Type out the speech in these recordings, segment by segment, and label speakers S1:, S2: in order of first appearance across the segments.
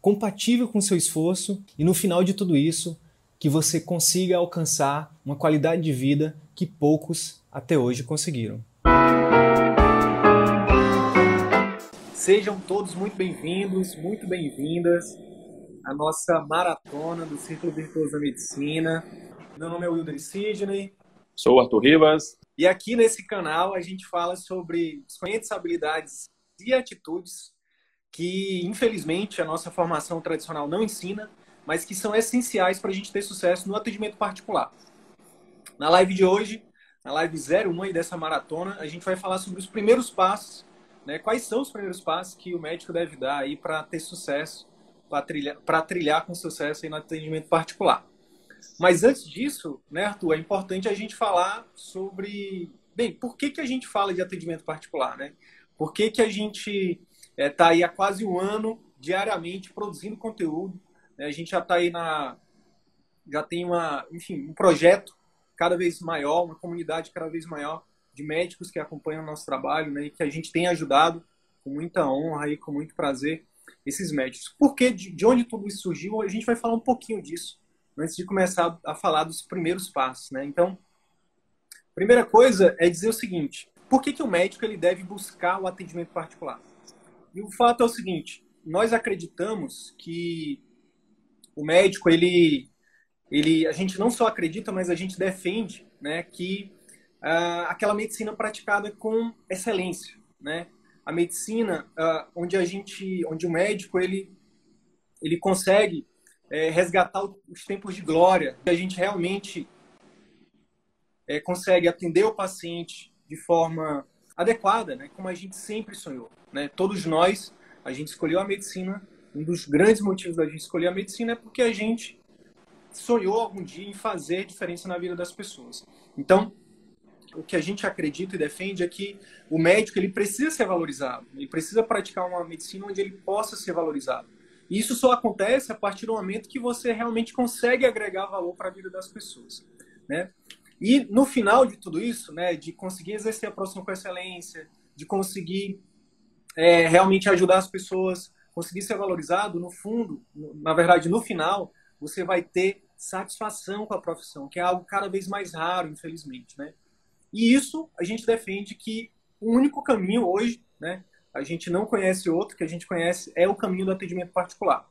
S1: compatível com seu esforço e no final de tudo isso, que você consiga alcançar uma qualidade de vida que poucos até hoje conseguiram. Sejam todos muito bem-vindos, muito bem-vindas à nossa maratona do Círculo Virtuoso da Medicina. Meu nome é Wilder Sidney.
S2: Sou o Arthur Rivas.
S1: E aqui nesse canal a gente fala sobre desconhecidas habilidades e atitudes que, infelizmente, a nossa formação tradicional não ensina, mas que são essenciais para a gente ter sucesso no atendimento particular. Na live de hoje, na live 01 dessa maratona, a gente vai falar sobre os primeiros passos né? Quais são os primeiros passos que o médico deve dar aí para ter sucesso, para trilhar, trilhar com sucesso aí no atendimento particular? Mas antes disso, né, Arthur, é importante a gente falar sobre, bem, por que, que a gente fala de atendimento particular, né? Por que, que a gente está é, aí há quase um ano diariamente produzindo conteúdo? Né? A gente já está aí na, já tem uma, enfim, um projeto cada vez maior, uma comunidade cada vez maior de médicos que acompanham o nosso trabalho, né, e que a gente tem ajudado com muita honra e com muito prazer esses médicos. Porque de, de onde tudo isso surgiu, a gente vai falar um pouquinho disso antes de começar a falar dos primeiros passos, né? Então, primeira coisa é dizer o seguinte: por que, que o médico ele deve buscar o atendimento particular? E o fato é o seguinte: nós acreditamos que o médico ele ele a gente não só acredita, mas a gente defende, né, que uh, aquela medicina praticada com excelência, né? A medicina uh, onde a gente, onde o médico ele ele consegue é, resgatar os tempos de glória, que a gente realmente é, consegue atender o paciente de forma adequada, né? Como a gente sempre sonhou, né? Todos nós a gente escolheu a medicina. Um dos grandes motivos da gente escolher a medicina é porque a gente sonhou algum dia em fazer diferença na vida das pessoas. Então, o que a gente acredita e defende é que o médico ele precisa ser valorizado, ele precisa praticar uma medicina onde ele possa ser valorizado. E isso só acontece a partir do momento que você realmente consegue agregar valor para a vida das pessoas, né? E no final de tudo isso, né, de conseguir exercer a profissão com excelência, de conseguir é, realmente ajudar as pessoas, conseguir ser valorizado, no fundo, na verdade, no final, você vai ter satisfação com a profissão, que é algo cada vez mais raro, infelizmente, né? E isso a gente defende que o único caminho hoje, né, a gente não conhece outro, que a gente conhece é o caminho do atendimento particular.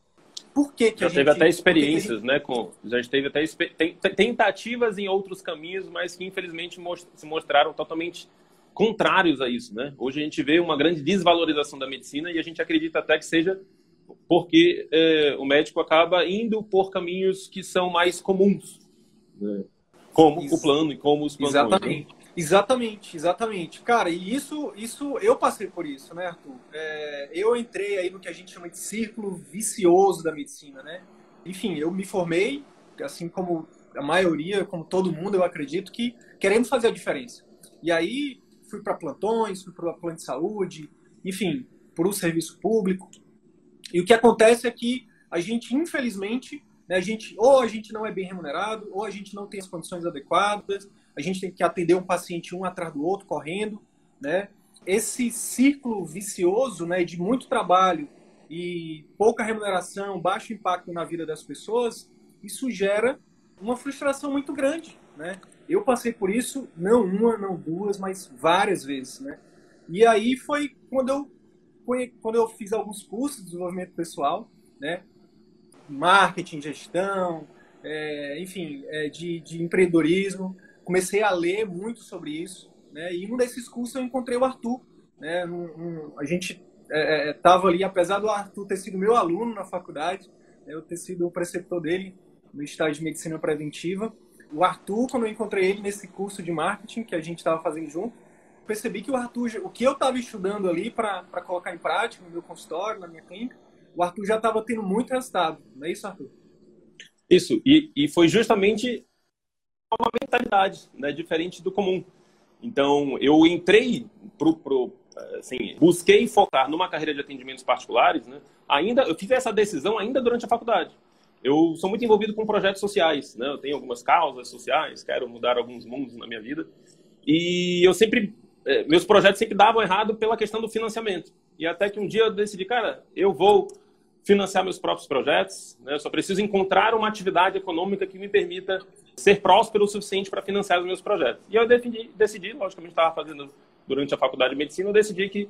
S1: Por que, que
S2: já
S1: a gente...
S2: teve até experiências, gente... né? Com, já teve até tentativas em outros caminhos, mas que infelizmente se mostraram totalmente contrários a isso, né? Hoje a gente vê uma grande desvalorização da medicina e a gente acredita até que seja porque é, o médico acaba indo por caminhos que são mais comuns, né? como isso. o plano e como os
S1: planos. Exatamente. Exatamente, exatamente. Cara, e isso, isso eu passei por isso, né, Arthur? É, eu entrei aí no que a gente chama de círculo vicioso da medicina, né? Enfim, eu me formei, assim como a maioria, como todo mundo, eu acredito, que querendo fazer a diferença. E aí fui para plantões, fui para plano de saúde, enfim, para o serviço público. E o que acontece é que a gente, infelizmente, né, a gente, ou a gente não é bem remunerado, ou a gente não tem as condições adequadas, a gente tem que atender um paciente um atrás do outro, correndo, né? Esse ciclo vicioso, né, de muito trabalho e pouca remuneração, baixo impacto na vida das pessoas, isso gera uma frustração muito grande, né? Eu passei por isso não uma, não duas, mas várias vezes, né? E aí foi quando eu quando eu fiz alguns cursos de desenvolvimento pessoal, né? Marketing, gestão, é, enfim, é, de, de empreendedorismo comecei a ler muito sobre isso, né? E um desses cursos eu encontrei o Arthur, né? Um, um, a gente estava é, é ali, apesar do Arthur ter sido meu aluno na faculdade, né? eu ter sido o preceptor dele no estágio de medicina preventiva. O Arthur, quando eu encontrei ele nesse curso de marketing que a gente estava fazendo junto, percebi que o Arthur, o que eu estava estudando ali para colocar em prática no meu consultório, na minha clínica, o Arthur já estava tendo muito resultado. Não é isso, Arthur?
S2: Isso, e, e foi justamente uma mentalidade né, diferente do comum. Então, eu entrei pro, pro assim, busquei focar numa carreira de atendimentos particulares, né? Ainda, eu fiz essa decisão ainda durante a faculdade. Eu sou muito envolvido com projetos sociais, né? Eu tenho algumas causas sociais, quero mudar alguns mundos na minha vida. E eu sempre, é, meus projetos sempre davam errado pela questão do financiamento. E até que um dia eu decidi, cara, eu vou financiar meus próprios projetos, né? eu só preciso encontrar uma atividade econômica que me permita ser próspero o suficiente para financiar os meus projetos. E eu decidi, decidi logicamente estava fazendo durante a faculdade de medicina, eu decidi que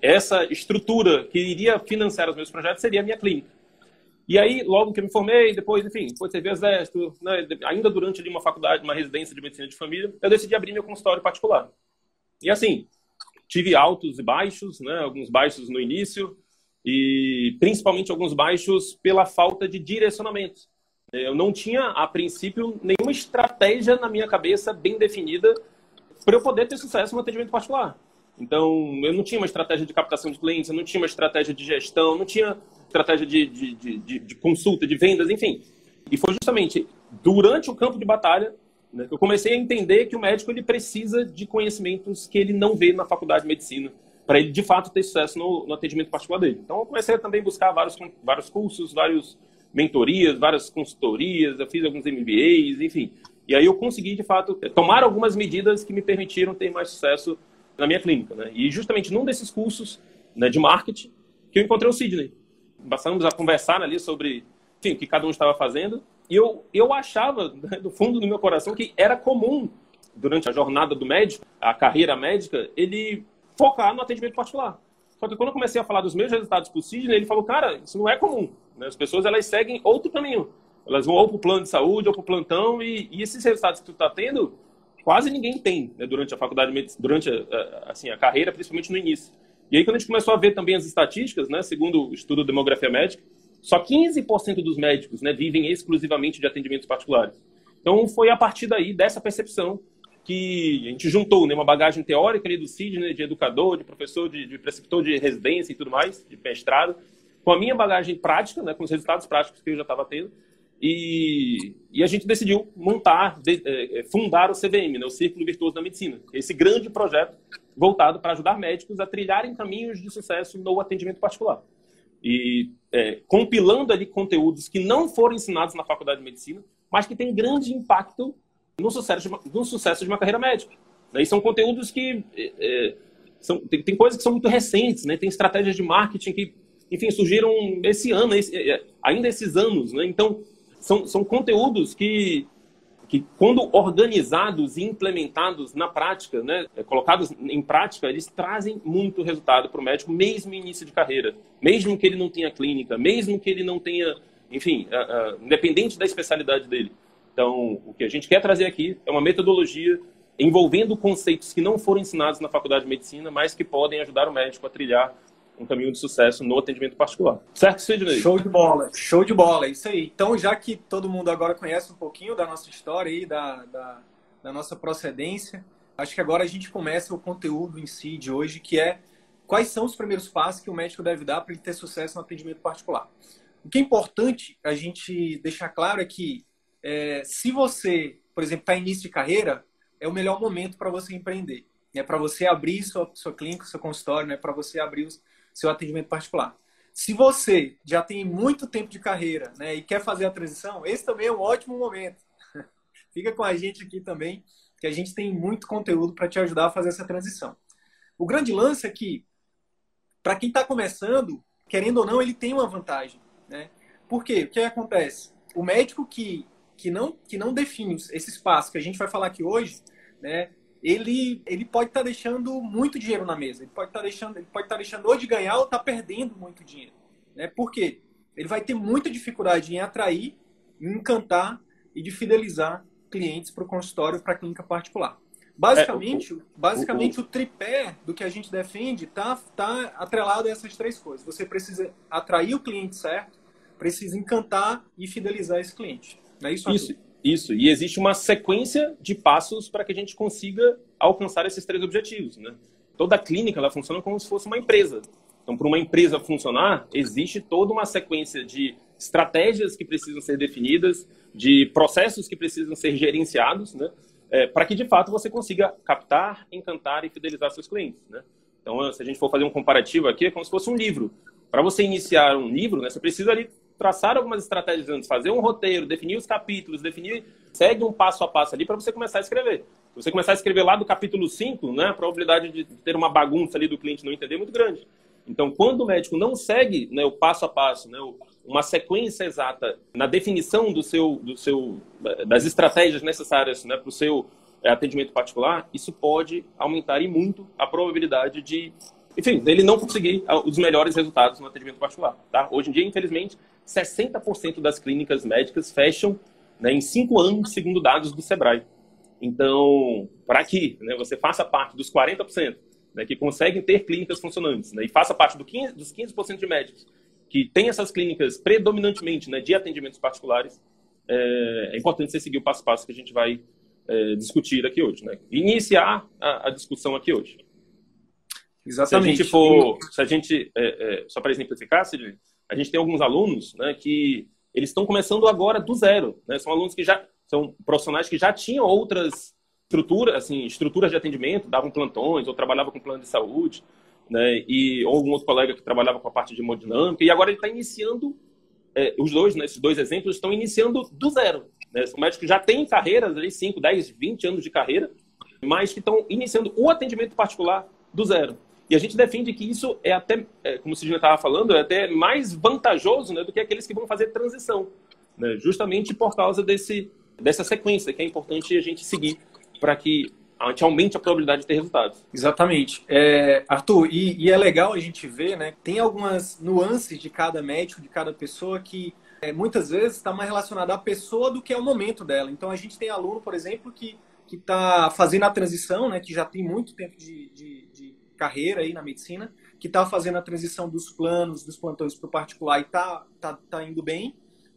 S2: essa estrutura que iria financiar os meus projetos seria a minha clínica. E aí, logo que eu me formei, depois, enfim, de servir exército, né, ainda durante ali, uma faculdade, uma residência de medicina de família, eu decidi abrir meu consultório particular. E assim, tive altos e baixos, né, alguns baixos no início, e principalmente alguns baixos pela falta de direcionamento. Eu não tinha, a princípio, nenhuma estratégia na minha cabeça bem definida para eu poder ter sucesso no atendimento particular. Então, eu não tinha uma estratégia de captação de clientes, eu não tinha uma estratégia de gestão, não tinha estratégia de, de, de, de consulta, de vendas, enfim. E foi justamente durante o campo de batalha né, que eu comecei a entender que o médico ele precisa de conhecimentos que ele não vê na faculdade de medicina para ele de fato ter sucesso no, no, atendimento particular dele. Então eu comecei a também buscar vários, vários cursos, várias mentorias, várias consultorias, eu fiz alguns MBAs, enfim. E aí eu consegui de fato tomar algumas medidas que me permitiram ter mais sucesso na minha clínica. Né? E justamente num desses cursos né, de marketing que eu encontrei o Sidney. Passamos a conversar ali sobre enfim, o que cada um estava fazendo. E eu, eu achava, né, do fundo do meu coração, que era comum, durante a jornada do médico, a carreira médica, ele focar no atendimento particular. Só que quando eu comecei a falar dos meus resultados para o Sidney, ele falou, cara, isso não é comum. Né? As pessoas, elas seguem outro caminho. Elas vão ou para o plano de saúde ou para o plantão e, e, esses resultados que tu está tendo, quase ninguém tem né? durante a faculdade, durante assim, a carreira, principalmente no início. E aí, quando a gente começou a ver também as estatísticas, né, segundo o estudo Demografia Médica, só 15% dos médicos né, vivem exclusivamente de atendimentos particulares. Então, foi a partir daí, dessa percepção, que a gente juntou né, uma bagagem teórica ali do Sidney, de educador, de professor, de, de preceptor de residência e tudo mais, de mestrado, com a minha bagagem prática, né, com os resultados práticos que eu já estava tendo, e, e, a gente decidiu montar, de, é, fundar o CVM, né, o Círculo Virtuoso da Medicina, esse grande projeto voltado para ajudar médicos a trilharem caminhos de sucesso no atendimento particular. E é, compilando ali conteúdos que não foram ensinados na faculdade de medicina, mas que têm grande impacto no sucesso de uma, no sucesso de uma carreira médica. Né? E são conteúdos que é, é, são, tem, tem, coisas que são muito recentes, né? Tem estratégias de marketing que, enfim, surgiram esse ano, esse, é, ainda esses anos, né? Então, são, são conteúdos que, que, quando organizados e implementados na prática, né, é, colocados em prática, eles trazem muito resultado para o médico, mesmo em início de carreira. Mesmo que ele não tenha clínica, mesmo que ele não tenha, enfim, independente da especialidade dele. Então, o que a gente quer trazer aqui é uma metodologia envolvendo conceitos que não foram ensinados na faculdade de medicina, mas que podem ajudar o médico a trilhar um caminho de sucesso no atendimento particular. Certo, Sidney?
S1: Show de bola, show de bola, isso aí. Então, já que todo mundo agora conhece um pouquinho da nossa história e da, da, da nossa procedência, acho que agora a gente começa o conteúdo em si de hoje, que é quais são os primeiros passos que o médico deve dar para ele ter sucesso no atendimento particular. O que é importante a gente deixar claro é que é, se você, por exemplo, está início de carreira, é o melhor momento para você empreender. É para você abrir sua, sua clínica, seu consultório, né? para você abrir o seu atendimento particular. Se você já tem muito tempo de carreira né, e quer fazer a transição, esse também é um ótimo momento. Fica com a gente aqui também, que a gente tem muito conteúdo para te ajudar a fazer essa transição. O grande lance é que, para quem está começando, querendo ou não, ele tem uma vantagem. Né? Por quê? O que acontece? O médico que que não, que não define esse espaço que a gente vai falar aqui hoje, né, ele, ele pode estar tá deixando muito dinheiro na mesa. Ele pode estar tá deixando, ele pode estar tá deixando ou de ganhar ou estar tá perdendo muito dinheiro. Né? Por quê? Ele vai ter muita dificuldade em atrair, em encantar e de fidelizar clientes para o consultório, para a clínica particular. Basicamente, é, o, basicamente o, o, o, tripé do que a gente defende está tá atrelado a essas três coisas. Você precisa atrair o cliente certo, precisa encantar e fidelizar esse cliente. É isso,
S2: isso, isso. E existe uma sequência de passos para que a gente consiga alcançar esses três objetivos. Né? Toda clínica ela funciona como se fosse uma empresa. Então, para uma empresa funcionar, existe toda uma sequência de estratégias que precisam ser definidas, de processos que precisam ser gerenciados, né? É, para que de fato você consiga captar, encantar e fidelizar seus clientes, né? Então, se a gente for fazer um comparativo aqui, é como se fosse um livro. Para você iniciar um livro, né, você precisa ali traçar algumas estratégias antes, fazer um roteiro, definir os capítulos, definir, segue um passo a passo ali para você começar a escrever. Se você começar a escrever lá do capítulo 5, né, a probabilidade de ter uma bagunça ali do cliente não entender é muito grande. Então, quando o médico não segue né, o passo a passo, né, uma sequência exata na definição do seu, do seu, das estratégias necessárias né, para o seu é, atendimento particular, isso pode aumentar e muito a probabilidade de, enfim, dele não conseguir ah, os melhores resultados no atendimento particular. Tá? Hoje em dia, infelizmente, 60% das clínicas médicas fecham né, em cinco anos, segundo dados do Sebrae. Então, para que né, você faça parte dos 40% né, que conseguem ter clínicas funcionantes né, e faça parte do 15, dos 15% de médicos que têm essas clínicas predominantemente né, de atendimentos particulares, é, é, importante você seguir o passo a passo que a gente vai é, discutir aqui hoje. Né? Iniciar a, a discussão aqui hoje. Exatamente. Se a gente for, se a gente, é, é, só para exemplificar, Sidney, a gente tem alguns alunos né, que eles estão começando agora do zero. Né? São alunos que já são profissionais que já tinham outras estruturas, assim, estruturas de atendimento, davam plantões ou trabalhavam com plano de saúde, né? E ou algum outro colega que trabalhava com a parte de hemodinâmica e agora ele está iniciando é, os dois, né, esses dois exemplos estão iniciando do zero. Né? São médicos que já têm carreiras ali, 5, 10, 20 anos de carreira, mas que estão iniciando o atendimento particular do zero. E a gente defende que isso é até, é, como o Sidney estava falando, é até mais vantajoso né, do que aqueles que vão fazer transição. Né, justamente por causa desse, dessa sequência que é importante a gente seguir para que a gente aumente a probabilidade de ter resultados.
S1: Exatamente. É, Arthur, e, e, é legal a gente ver, né? Tem algumas nuances de cada médico, de cada pessoa que é, muitas vezes está mais relacionada à pessoa do que ao momento dela. Então a gente tem aluno, por exemplo, que que está fazendo a transição, né? Que já tem muito tempo de, de, de carreira aí na medicina, que está fazendo a transição dos planos, dos plantões para o particular e está tá, tá indo bem.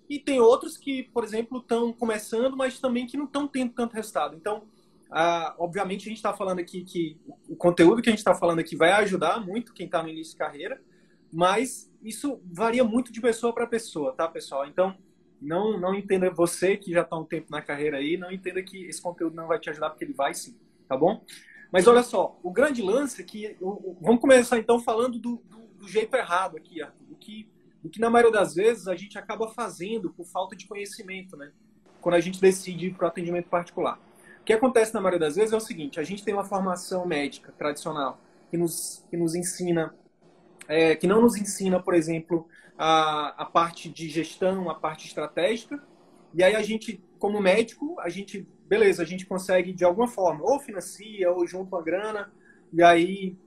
S1: E tem outros que, por exemplo, estão começando, mas também que não estão tendo tanto resultado. Então, ah, obviamente, a gente está falando aqui que o conteúdo que a gente está falando aqui vai ajudar muito quem está no início de carreira, mas isso varia muito de pessoa para pessoa, tá, pessoal? Então, não, não entenda você que já está um tempo na carreira aí, não entenda que esse conteúdo não vai te ajudar, porque ele vai sim, tá bom? Mas olha só, o grande lance é que. Vamos começar então falando do, do, do jeito errado aqui. Do que o que na maioria das vezes a gente acaba fazendo por falta de conhecimento, né? Quando a gente decide ir para o atendimento particular. O que acontece na maioria das vezes é o seguinte: a gente tem uma formação médica tradicional que nos, que nos ensina, é, que não nos ensina, por exemplo, a, a parte de gestão, a parte estratégica, e aí a gente, como médico, a gente, beleza, a gente consegue de alguma forma, ou financia, ou junta uma grana, e aí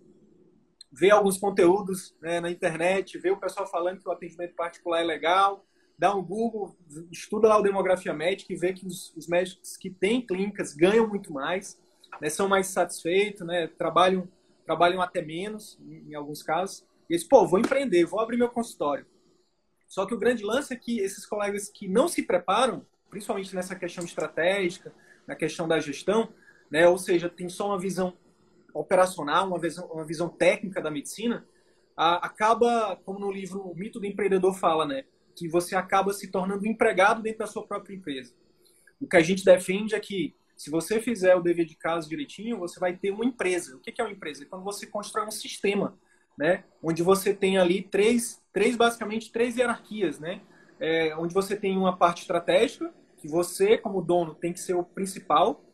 S1: vê alguns conteúdos né, na internet, vê o pessoal falando que o atendimento particular é legal, dá um Google, estuda lá o demografia médica e vê que os, os médicos que têm clínicas ganham muito mais, né, são mais satisfeitos, né, trabalham, trabalham até menos, em, em alguns casos. E eles, pô, vou empreender, vou abrir meu consultório. Só que o grande lance é que esses colegas que não se preparam, principalmente nessa questão estratégica, na questão da gestão, né, ou seja, tem só uma visão operacional, uma visão, uma visão técnica da medicina, a, acaba, como no livro O Mito do Empreendedor fala, né? Que você acaba se tornando empregado dentro da sua própria empresa. O que a gente defende é que se você fizer o dever de casa direitinho, você vai ter uma empresa. O que é uma empresa? É quando você constrói um sistema, né? Onde você tem ali três, três basicamente três hierarquias, né? É, onde você tem uma parte estratégica, que você, como dono, tem que ser o principal,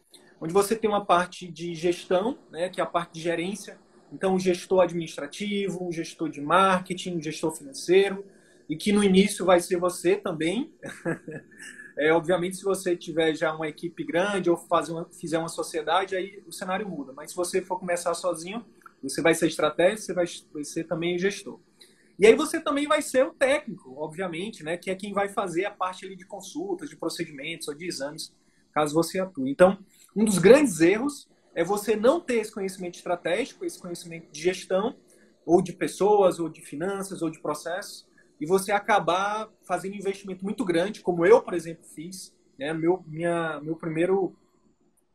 S1: onde você tem uma parte de gestão, né, que é a parte de gerência, então o gestor administrativo, o gestor de marketing, o gestor financeiro, e que no início vai ser você também. é, obviamente, se você tiver já uma equipe grande ou fazer uma, fizer uma sociedade, aí o cenário muda. Mas se você for começar sozinho, você vai ser estratégia, você vai, ser também gestor. E aí você também vai ser o técnico, obviamente, né, que é quem vai fazer a parte ali de consultas, de procedimentos ou de exames, caso você atue. Então, um dos grandes erros é você não ter esse conhecimento estratégico, esse conhecimento de gestão, ou de pessoas, ou de finanças, ou de processos, e você acabar fazendo um investimento muito grande, como eu, por exemplo, fiz. Né? Meu, minha, meu primeiro.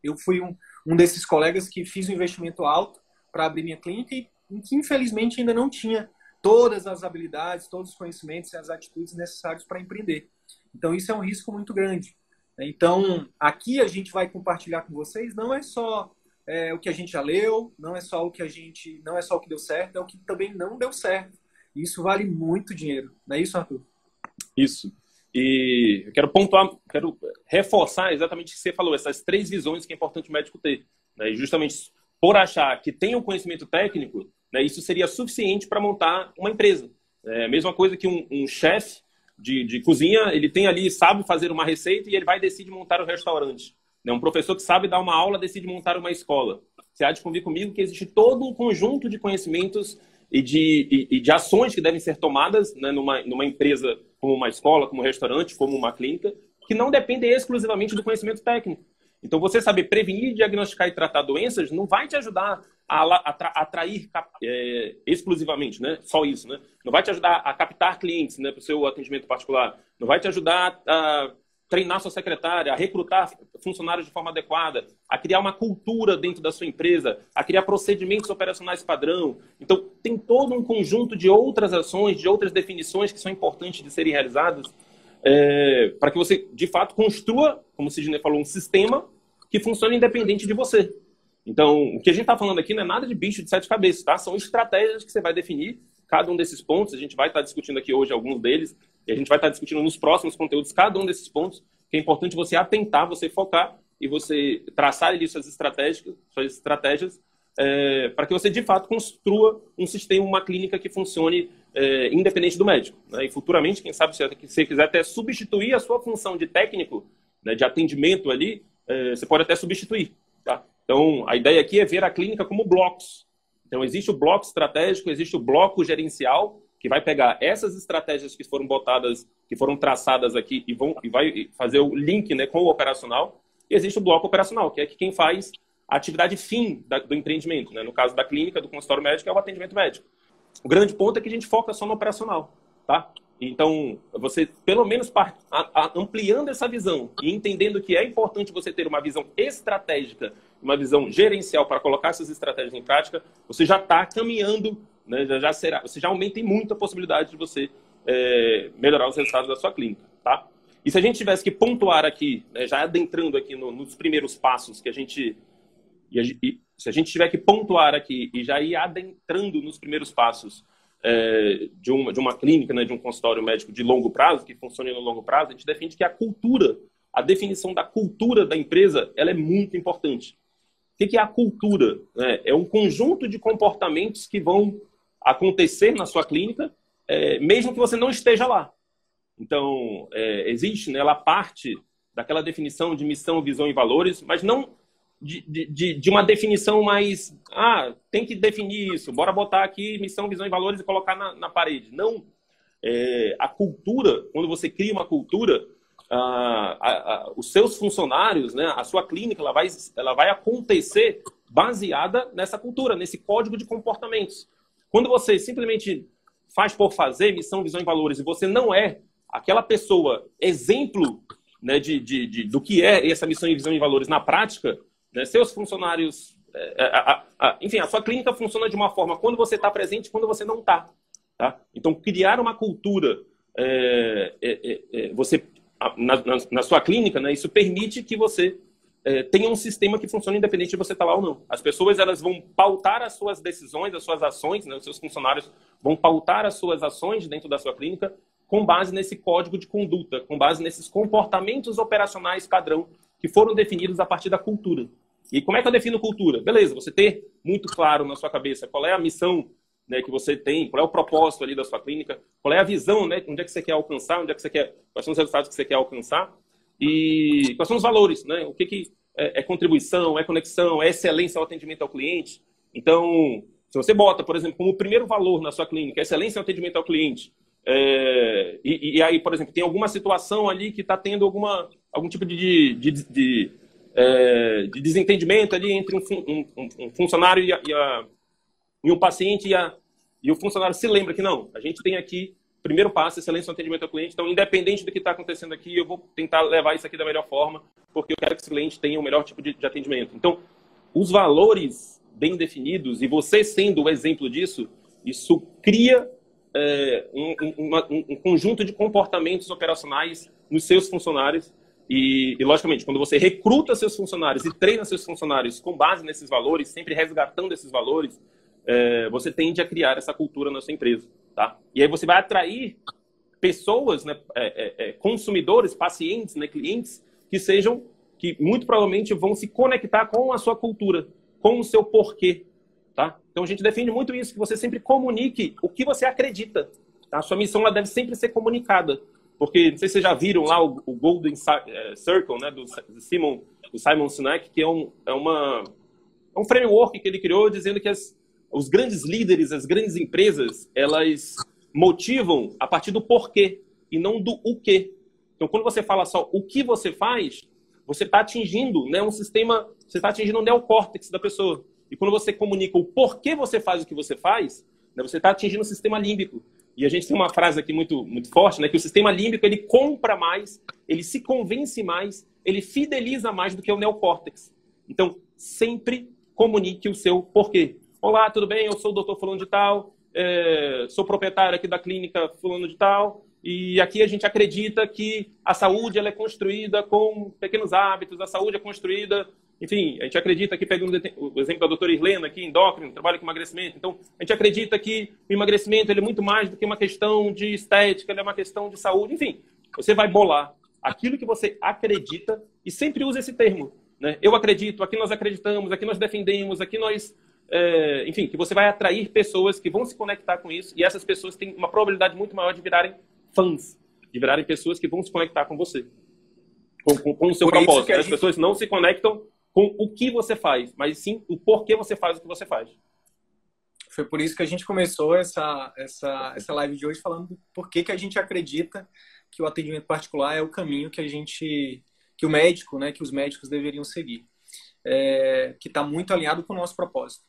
S1: Eu fui um, um desses colegas que fiz um investimento alto para abrir minha clínica e que, infelizmente, ainda não tinha todas as habilidades, todos os conhecimentos e as atitudes necessários para empreender. Então, isso é um risco muito grande. Então, aqui a gente vai compartilhar com vocês não é só é, o que a gente já leu, não é só o que a gente, não é só o que deu certo, é o que também não deu certo. Isso vale muito dinheiro, não é isso, Arthur?
S2: Isso. E eu quero pontuar, quero reforçar exatamente o que você falou, essas três visões que é importante o médico ter. Né? Justamente por achar que tem um conhecimento técnico, né, isso seria suficiente para montar uma empresa. É a mesma coisa que um, um chefe de, de, cozinha, ele tem ali, sabe fazer uma receita e ele vai decidir montar um restaurante. Né? Um professor que sabe dar uma aula decide montar uma escola. Você há de convir comigo que existe todo um conjunto de conhecimentos e de, e, e de ações que devem ser tomadas né, numa, numa empresa como uma escola, como um restaurante, como uma clínica, que não dependem exclusivamente do conhecimento técnico. Então, você saber prevenir, diagnosticar e tratar doenças não vai te ajudar a, a atrair é, exclusivamente, né? Só isso, né? Não vai te ajudar a captar clientes, né, para o seu atendimento particular. Não vai te ajudar a treinar sua secretária, a recrutar funcionários de forma adequada, a criar uma cultura dentro da sua empresa, a criar procedimentos operacionais padrão. Então, tem todo um conjunto de outras ações, de outras definições que são importantes de serem realizadas é, para que você, de fato, construa, como o Sidney falou, um sistema que funcione independente de você. Então, o que a gente está falando aqui não é nada de bicho de sete cabeças, tá? São estratégias que você vai definir cada um desses pontos. A gente vai estar tá discutindo aqui hoje alguns deles e a gente vai estar tá discutindo nos próximos conteúdos cada um desses pontos, que é importante você atentar, você focar e você traçar ali suas estratégias, suas estratégias é, para que você de fato construa um sistema, uma clínica que funcione é, independente do médico. Né? E futuramente, quem sabe, se você quiser até substituir a sua função de técnico, né, de atendimento ali, é, você pode até substituir. Então, a ideia aqui é ver a clínica como blocos. Então, existe o bloco estratégico, existe o bloco gerencial, que vai pegar essas estratégias que foram botadas, que foram traçadas aqui e, vão, e vai fazer o link né, com o operacional. E existe o bloco operacional, que é que quem faz a atividade fim da, do empreendimento. Né? No caso da clínica, do consultório médico, é o atendimento médico. O grande ponto é que a gente foca só no operacional. Tá? Então, você, pelo menos ampliando essa visão e entendendo que é importante você ter uma visão estratégica, uma visão gerencial para colocar essas estratégias em prática, você já está caminhando, né? já, já, será, você já aumenta muito a possibilidade de você é, melhorar os resultados da sua clínica. Tá? E se a gente tivesse que pontuar aqui, né, já adentrando aqui no, nos primeiros passos que a gente e, a, e, se a gente tiver que pontuar aqui e já ir adentrando nos primeiros passos é, de, uma, de uma clínica, né, de um consultório médico de longo prazo, que funcione no longo prazo, a gente defende que a cultura, a definição da cultura da empresa, ela é muito importante. O que é a cultura? É, é um conjunto de comportamentos que vão acontecer na sua clínica, é, mesmo que você não esteja lá. Então, é, existe, né, ela parte daquela definição de missão, visão e valores, mas não de, de, de uma definição mais. Ah, tem que definir isso, bora botar aqui missão, visão e valores e colocar na, na parede. Não. É, a cultura, quando você cria uma cultura, a, a, os seus funcionários, né, a sua clínica, ela vai, ela vai acontecer baseada nessa cultura, nesse código de comportamentos. Quando você simplesmente faz por fazer missão, visão e valores e você não é aquela pessoa exemplo né, de, de, de, do que é essa missão, visão e valores na prática, né? Seus funcionários. É, é, a, enfim, a sua clínica funciona de uma forma quando você está presente e quando você não está. Tá? Então, criar uma cultura, é, é, é você na, na, na, sua clínica, né, isso permite que você tenha um sistema que funcione independente de você estar tá lá ou não. As pessoas elas vão pautar as suas decisões, as suas ações, né, os seus funcionários vão pautar as suas ações dentro da sua clínica com base nesse código de conduta, com base nesses comportamentos operacionais padrão que foram definidos a partir da cultura. E como é que eu defino cultura? Beleza, você ter muito claro na sua cabeça qual é a missão né, que você tem, qual é o propósito ali da sua clínica, qual é a visão, né, onde é que você quer alcançar, onde é que você quer, quais são os resultados que você quer alcançar e quais são os valores, né, o que, que é, é contribuição, é conexão, é excelência ao atendimento ao cliente. Então, se você bota, por exemplo, como primeiro valor na sua clínica, excelência ao atendimento ao cliente, é, e, e, aí, por exemplo, tem alguma situação ali que está tendo alguma, algum tipo de, de, de é, de desentendimento ali entre um, um, um funcionário e, a, e, a, e, um paciente e, a, e o funcionário se lembra que não, a gente tem aqui primeiro passo, excelência no atendimento ao cliente. Então, independente do que está acontecendo aqui, eu vou tentar levar isso aqui da melhor forma, porque eu quero que esse cliente tenha o melhor tipo de, de atendimento. Então, os valores bem definidos e você sendo o exemplo disso, isso cria é, um, uma, um, conjunto de comportamentos operacionais nos seus funcionários. E, e, logicamente, quando você recruta seus funcionários e treina seus funcionários com base nesses valores, sempre resgatando esses valores, é, você tende a criar essa cultura na sua empresa. Tá? E aí você vai atrair pessoas, né, é, é, é consumidores, pacientes, né, clientes, que sejam, que muito provavelmente vão se conectar com a sua cultura, com o seu porquê. Tá? Então a gente defende muito isso, que você sempre comunique o que você acredita. Tá? A sua missão ela deve sempre ser comunicada. Porque, não sei se vocês já viram lá o, o Golden é, Circle, né, do, Simon, do Simon Sinek, que é, um, é, uma, é um framework que ele criou dizendo que as, os grandes líderes, as grandes empresas, elas motivam a partir do porquê e não do o quê. Então, quando você fala só o que você faz, você está atingindo né, um sistema, você está atingindo o neocórtex da pessoa. E quando você comunica o porquê você faz o que você faz, né, você está atingindo o sistema límbico. E a gente tem uma frase aqui muito, muito forte, né, que o sistema límbico ele compra mais, ele se convence mais, ele fideliza mais do que o neocórtex. Então, sempre comunique o seu porquê. Olá, tudo bem? Eu sou o doutor fulano de tal, é, sou proprietário aqui da clínica fulano de tal, e aqui a gente acredita que a saúde ela é construída com pequenos hábitos, a saúde é construída, enfim, a gente acredita que, pegando o exemplo da doutora Irlena aqui, endócrino, trabalha com emagrecimento, então a gente acredita que o emagrecimento é muito mais do que uma questão de estética, ele é uma questão de saúde, enfim, você vai bolar aquilo que você acredita e sempre usa esse termo, né? Eu acredito, aqui nós acreditamos, aqui nós defendemos, aqui nós é, enfim, que você vai atrair pessoas que vão se conectar com isso e essas pessoas têm uma probabilidade muito maior de virarem fãs, de virarem pessoas que vão se conectar com você, com, com, com o seu Por propósito. As gente... pessoas não se conectam com o que você faz, mas sim o porquê você faz o que você faz.
S1: Foi por isso que a gente começou essa, essa, essa live de hoje falando do porquê que a gente acredita que o atendimento particular é o caminho que a gente, que o médico, né, que os médicos deveriam seguir, é, que está muito alinhado com o nosso propósito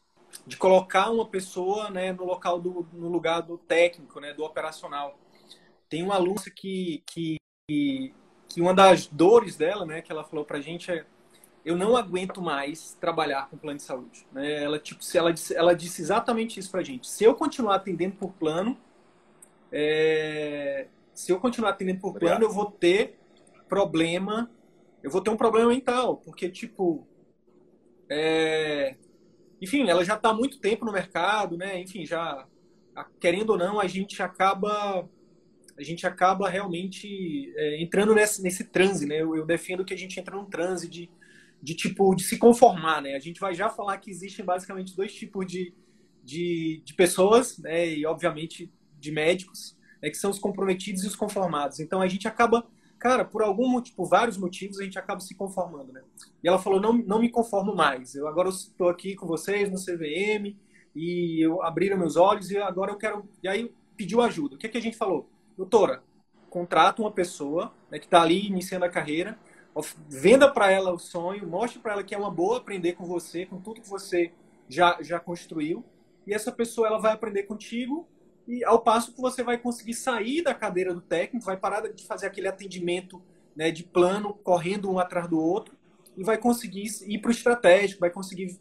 S1: de colocar uma pessoa né, no local do no lugar do técnico, né, do operacional. Tem uma aluna que, que, que uma das dores dela, né, que ela falou para a gente é eu não aguento mais trabalhar com plano de saúde. Né? Ela tipo, ela disse, ela disse exatamente isso para a gente. Se eu continuar atendendo por plano, é, se eu continuar atendendo por plano, eu vou ter problema, eu vou ter um problema mental, porque tipo é, enfim, ela já está há muito tempo no mercado, né? Enfim, já querendo ou não, a gente acaba a gente acaba realmente é, entrando nesse, nesse transe, né? Eu, eu, defendo que a gente entra num transe de, de tipo de se conformar, né? A gente vai já falar que existem basicamente dois tipos de, de, de pessoas, né? E obviamente de médicos, né? que são os comprometidos e os conformados. Então a gente acaba cara, por algum motivo, por vários motivos, a gente acaba se conformando, né? E ela falou, não, não me conformo mais. Eu agora estou aqui com vocês no CVM e eu abriram meus olhos e agora eu quero. E aí pediu ajuda. O que, é que a gente falou? Doutora, contrata uma pessoa né, que está ali iniciando a carreira, venda para ela o sonho, mostre para ela que é uma boa aprender com você, com tudo que você já, já construiu. E essa pessoa ela vai aprender contigo e ao passo que você vai conseguir sair da cadeira do técnico, vai parar de fazer aquele atendimento né, de plano, correndo um atrás do outro, e vai conseguir ir para o estratégico, vai conseguir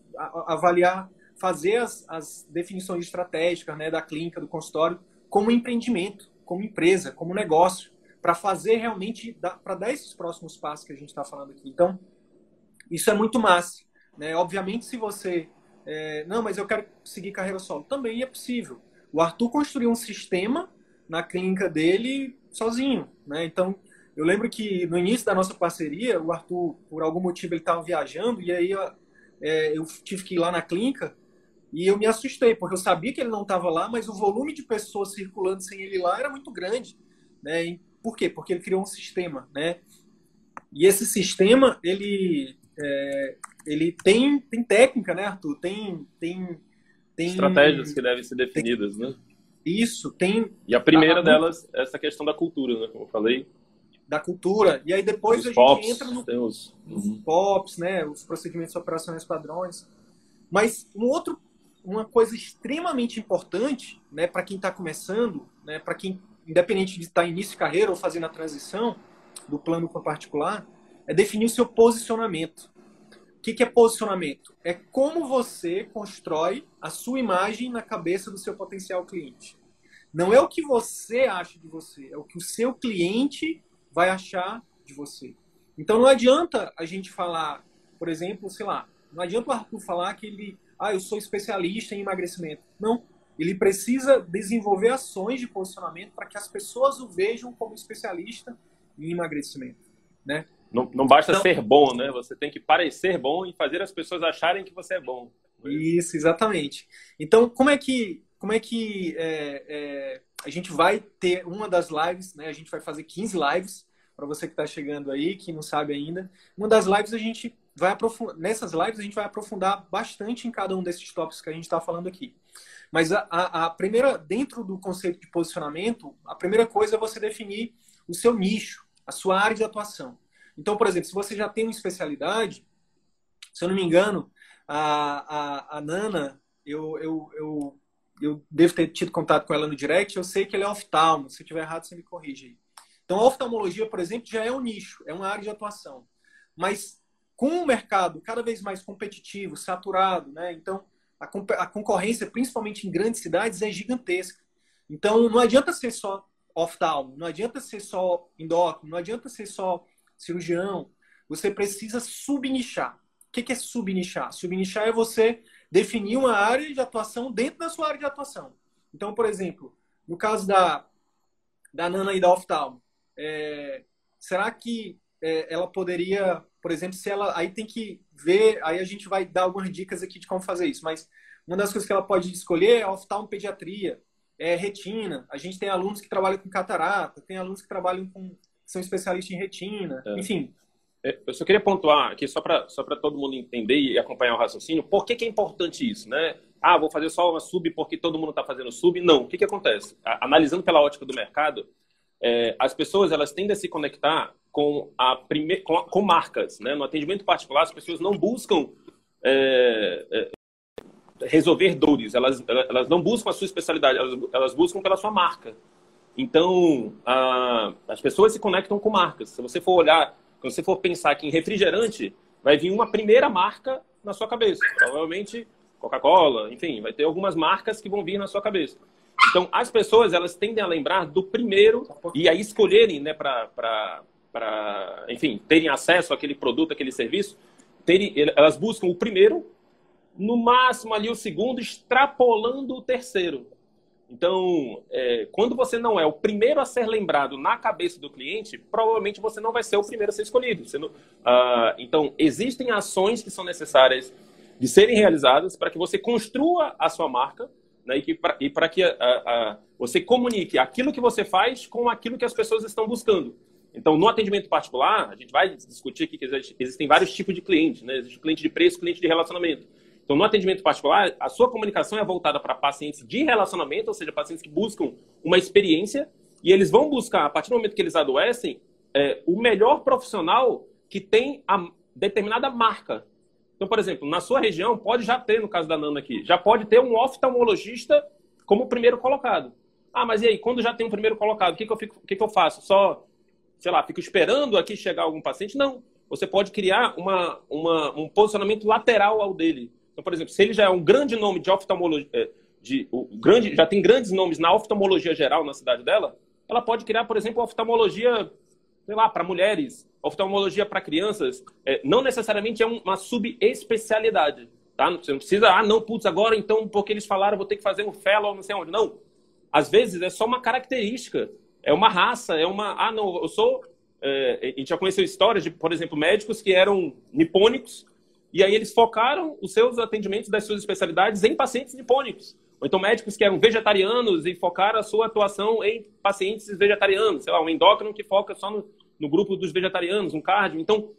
S1: avaliar, fazer as, as definições estratégicas né, da clínica, do consultório, como empreendimento, como empresa, como negócio, para fazer realmente, para dar esses próximos passos que a gente está falando aqui. Então, isso é muito massa. Né? Obviamente, se você. É, não, mas eu quero seguir carreira solo. Também é possível. O Arthur construiu um sistema na clínica dele sozinho, né? Então, eu lembro que no início da nossa parceria, o Arthur, por algum motivo, ele estava viajando e aí é, eu tive que ir lá na clínica e eu me assustei, porque eu sabia que ele não estava lá, mas o volume de pessoas circulando sem ele lá era muito grande, né? E por quê? Porque ele criou um sistema, né? E esse sistema, ele, é, ele tem, tem técnica, né, Arthur? Tem, tem
S2: tem estratégias que devem ser definidas,
S1: tem,
S2: né?
S1: Isso, tem.
S2: E a primeira a, delas é essa questão da cultura, né? Como eu falei.
S1: Da cultura. E aí depois os a pops, gente entra no, os, nos uhum. POPs, né? Os procedimentos operacionais padrões. Mas um outro, uma coisa extremamente importante, né? Para quem está começando, né? Para quem, independente de estar tá em início de carreira ou fazendo a transição do plano para particular, é definir o seu posicionamento que, que é posicionamento? É como você constrói a sua imagem na cabeça do seu potencial cliente. Não é o que você acha de você, é o que o seu cliente vai achar de você. Então não adianta a gente falar, por exemplo, sei lá, não adianta o Arthur falar que ele, ah, eu sou especialista em emagrecimento. Não. Ele precisa desenvolver ações de posicionamento para que as pessoas o vejam como especialista em emagrecimento, né?
S2: Não, não basta então, ser bom, né? Você tem que parecer bom e fazer as pessoas acharem que você é bom.
S1: Isso, exatamente. Então, como é que, como é que é, é, a gente vai ter uma das lives, né? A gente vai fazer 15 lives para você que está chegando aí, que não sabe ainda. Uma das lives a gente vai aprofundar, nessas lives a gente vai aprofundar bastante em cada um desses tópicos que a gente está falando aqui. Mas a, a, a, primeira, dentro do conceito de posicionamento, a primeira coisa é você definir o seu nicho, a sua área de atuação. Então, por exemplo, se você já tem uma especialidade, se eu não me engano, a, a, a Nana, eu, eu, eu, eu devo ter tido contato com ela no direct, eu sei que ela é oftalmo, se eu estiver errado, você me corrige aí. Então, a oftalmologia, por exemplo, já é um nicho, é uma área de atuação. Mas com o mercado cada vez mais competitivo, saturado, né? Então, a, a concorrência, principalmente em grandes cidades, é gigantesca. Então, não adianta ser só oftalmo, não adianta ser só endócrino, não adianta ser só cirurgião. Você precisa subnichar. O que é subnichar? Subnichar é você definir uma área de atuação dentro da sua área de atuação. Então, por exemplo, no caso da, da Nana e da oftalmo, é, será que é, ela poderia, por exemplo, se ela. Aí tem que ver, aí a gente vai dar algumas dicas aqui de como fazer isso, mas uma das coisas que ela pode escolher é oftalmopediatria, é retina. A gente tem alunos que trabalham com catarata, tem alunos que trabalham com. são especialistas em retina, é. enfim.
S2: É, eu só queria pontuar aqui, só para só todo mundo entender e acompanhar o raciocínio, por que, que é importante isso, né? Ah, vou fazer só uma sub porque todo mundo está fazendo sub. Não, o que, que acontece? Analisando pela ótica do mercado, é, as pessoas elas tendem a se conectar com, a prime... com, com marcas. Né? No atendimento particular, as pessoas não buscam é, é, resolver dores, elas, elas não buscam a sua especialidade, elas, elas buscam pela sua marca. Então, a, as pessoas se conectam com marcas. Se você for olhar, quando você for pensar aqui em refrigerante, vai vir uma primeira marca na sua cabeça. Provavelmente Coca-Cola, enfim, vai ter algumas marcas que vão vir na sua cabeça. Então, as pessoas, elas tendem a lembrar do primeiro e a escolherem, né, para, enfim, terem acesso àquele produto, àquele serviço, terem, elas buscam o primeiro, no máximo ali o segundo, extrapolando o terceiro. Então, é, quando você não é o primeiro a ser lembrado na cabeça do cliente, provavelmente você não vai ser o primeiro a ser escolhido. Não, uh, então, existem ações que são necessárias de serem realizadas para que você construa a sua marca né, e para que você comunique aquilo que você faz com aquilo que as pessoas estão buscando. Então, no atendimento particular, a gente vai discutir aqui que existem vários tipos de clientes, né? Existe cliente de preço, cliente de relacionamento. Então, no atendimento particular, a sua comunicação é voltada para pacientes de relacionamento, ou seja, pacientes que buscam uma experiência, e eles vão buscar, a partir do momento que eles adoecem, é, o melhor profissional que tem a determinada marca então, por exemplo, na sua região, pode já ter, no caso da Nana aqui, já pode ter um oftalmologista como primeiro colocado. Ah, mas e aí, quando já tem um primeiro colocado, o que, que, eu, fico, que, que eu faço? Só, sei lá, fico esperando aqui chegar algum paciente? Não. Você pode criar uma, uma, um posicionamento lateral ao dele. Então, por exemplo, se ele já é um grande nome de oftalmologia, é, de, o grande, já tem grandes nomes na oftalmologia geral na cidade dela, ela pode criar, por exemplo, oftalmologia, sei lá, para mulheres, oftalmologia para crianças é, não necessariamente é uma subespecialidade. Tá? Você não precisa, ah, não, putz, agora então, porque eles falaram, vou ter que fazer um fellow, não sei onde. Não. Às vezes é só uma característica, é uma raça, é uma. Ah, não, eu sou. É, a gente já conheceu histórias de, por exemplo, médicos que eram nipônicos, e aí eles focaram os seus atendimentos das suas especialidades em pacientes nipônicos. Ou então médicos que eram vegetarianos e focaram a sua atuação em pacientes vegetarianos. Sei lá, um endócrino que foca só no, no grupo dos vegetarianos, um cardio. Então,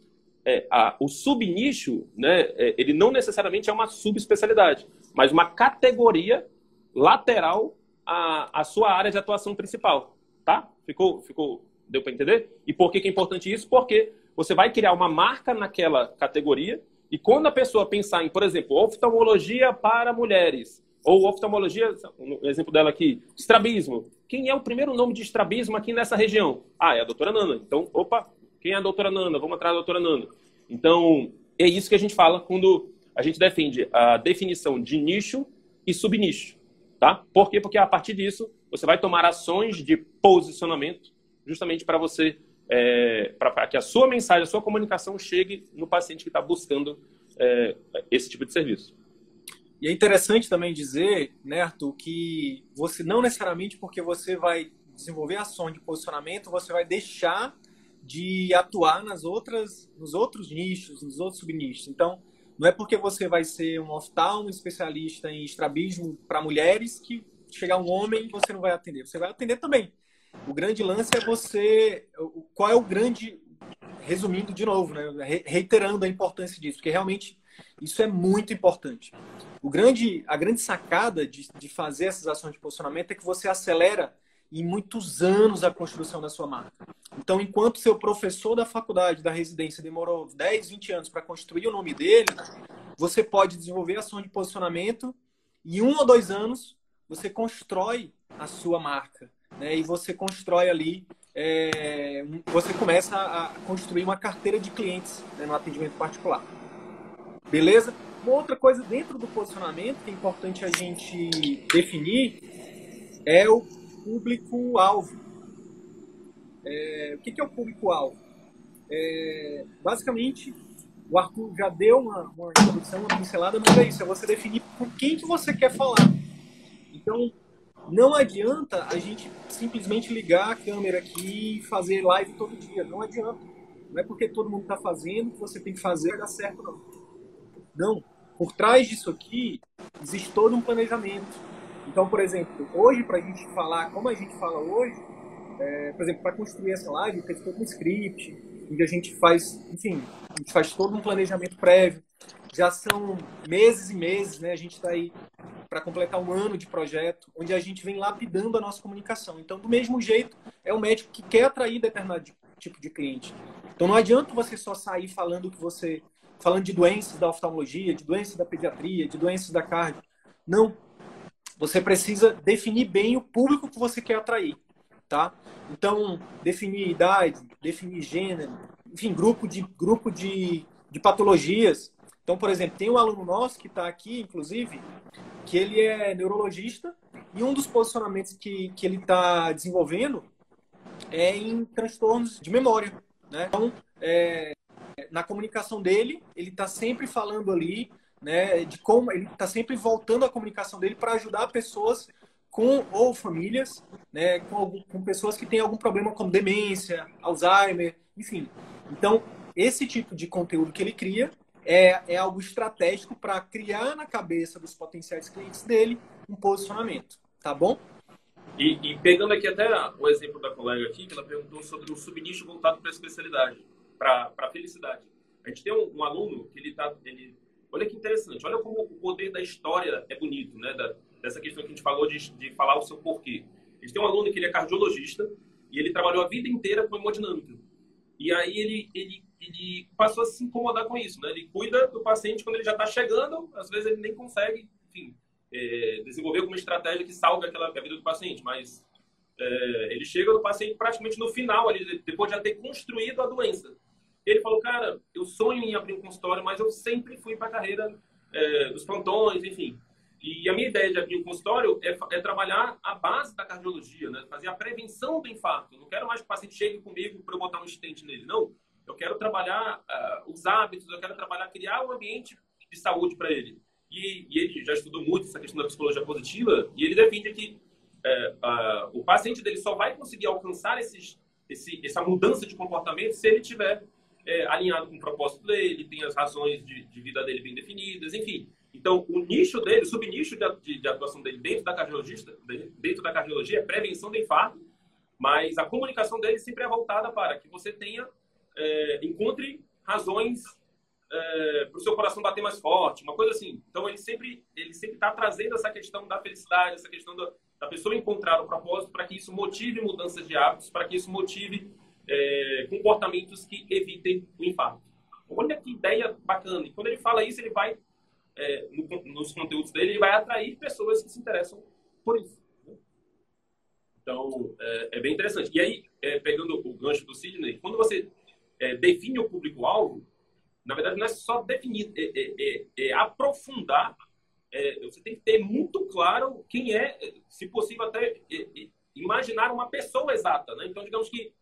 S2: é, a, o subnicho, né, é, ele não necessariamente é uma subespecialidade, mas uma categoria lateral à, à sua área de atuação principal. Tá? Ficou, ficou, deu para entender? E por que, que é importante isso? Porque você vai criar uma marca naquela categoria e quando a pessoa pensar em, por exemplo, oftalmologia para mulheres, ou oftalmologia, no exemplo dela aqui, estrabismo. Quem é o primeiro nome de estrabismo aqui nessa região? Ah, é a doutora Nana. Então, opa, quem é a doutora Nana? Vamos atrás da doutora Nana. Então, é isso que a gente fala quando a gente defende a definição de nicho e subnicho. Tá? Por quê? Porque a partir disso você vai tomar ações de posicionamento justamente para você, é, para que a sua mensagem, a sua comunicação chegue no paciente que está buscando é, esse tipo de serviço.
S1: E é interessante também dizer, Arthur, que você não necessariamente porque você vai desenvolver ações de posicionamento, você vai deixar de atuar nas outras, nos outros nichos, nos outros subnichos. Então, não é porque você vai ser um oftalmo especialista em estrabismo para mulheres que chegar um homem você não vai atender. Você vai atender também. O grande lance é você. Qual é o grande. Resumindo de novo, né? reiterando a importância disso, porque realmente isso é muito importante. O grande, a grande sacada de, de fazer essas ações de posicionamento é que você acelera em muitos anos a construção da sua marca. Então, enquanto seu professor da faculdade, da residência, demorou 10, 20 anos para construir o nome dele, você pode desenvolver ações de posicionamento e em um ou dois anos você constrói a sua marca. Né? E você constrói ali, é, você começa a construir uma carteira de clientes né, no atendimento particular. Beleza? Uma outra coisa dentro do posicionamento que é importante a gente definir é o público-alvo. É, o que, é o público-alvo? É, basicamente, o Arthur já deu uma, uma introdução, uma pincelada, mas é isso, é você definir com quem que você quer falar. Então, não adianta a gente simplesmente ligar a câmera aqui e fazer live todo dia. Não adianta. Não é porque todo mundo está fazendo que você tem que fazer vai dar certo, não. Não. Por trás disso aqui, existe todo um planejamento. Então, por exemplo, hoje, para a gente falar como a gente fala hoje, é, por exemplo, para construir essa live, tem todo um script, onde a gente faz, enfim, a gente faz todo um planejamento prévio. Já são meses e meses, né? A gente está aí para completar um ano de projeto, onde a gente vem lapidando a nossa comunicação. Então, do mesmo jeito, é o médico que quer atrair determinado tipo de cliente. Então, não adianta você só sair falando que você falando de doenças da oftalmologia, de doenças da pediatria, de doenças da cardio. Não, você precisa definir bem o público que você quer atrair, tá? Então, definir idade, definir gênero, enfim, grupo de, grupo de, de patologias. Então, por exemplo, tem um aluno nosso que está aqui, inclusive, que ele é neurologista e um dos posicionamentos que, que ele está desenvolvendo é em transtornos de memória. Né? Então, é, na comunicação dele, ele está sempre falando ali né, de como ele está sempre voltando a comunicação dele para ajudar pessoas com ou famílias, né, com, com pessoas que têm algum problema como demência, Alzheimer, enfim. Então, esse tipo de conteúdo que ele cria é, é algo estratégico para criar na cabeça dos potenciais clientes dele um posicionamento, tá bom?
S2: E, e, pegando aqui até o exemplo da colega aqui, que ela perguntou sobre o subnicho voltado para a especialidade, para a felicidade. A gente tem um, um, aluno que ele está ele Olha que interessante, olha como o poder da história é bonito, né? Da, dessa questão que a gente falou de, de falar o seu porquê. A gente tem um aluno que ele é cardiologista e ele trabalhou a vida inteira com hemodinâmica. E aí ele, ele, ele passou a se incomodar com isso, né? Ele cuida do paciente quando ele já está chegando, às vezes ele nem consegue, enfim, é, desenvolver alguma estratégia que salve aquela, a vida do paciente, mas é, ele chega no paciente praticamente no final, ali, depois de já ter construído a doença. Ele falou, cara, eu sonho em abrir um consultório, mas eu sempre fui para a carreira é, dos plantões, enfim. E a minha ideia de abrir um consultório é, é, trabalhar a base da cardiologia, né? fazer a prevenção do infarto. Não quero mais que o paciente chegue comigo para eu botar um estente nele, não. Eu quero trabalhar uh, os hábitos, eu quero trabalhar, criar um ambiente de saúde para ele. E, e, ele já estudou muito essa questão da psicologia positiva e ele defende que é, o paciente dele só vai conseguir alcançar esses, esse, essa mudança de comportamento se ele tiver é, alinhado com o propósito dele, tem as razões de, de, vida dele bem definidas, enfim. Então, o nicho dele, o subnicho de, de, atuação dele dentro da cardiologista, dentro da cardiologia é prevenção do infarto, mas a comunicação dele sempre é voltada para que você tenha, é, encontre razões é, para o seu coração bater mais forte, uma coisa assim. Então, ele sempre ele sempre está trazendo essa questão da felicidade, essa questão da, da pessoa encontrar o propósito para que isso motive mudanças de hábitos, para que isso motive é, comportamentos que evitem o infarto. Olha que ideia bacana. E quando ele fala isso, ele vai, é, no, nos conteúdos dele, ele vai atrair pessoas que se interessam por isso. Né? Então, é, é, bem interessante. E aí, é, pegando o gancho do Sidney, quando você é, define o público-alvo, na verdade, não é só definir, é, é aprofundar é, você tem que ter muito claro quem é, se possível até imaginar uma pessoa exata, né? Então, digamos que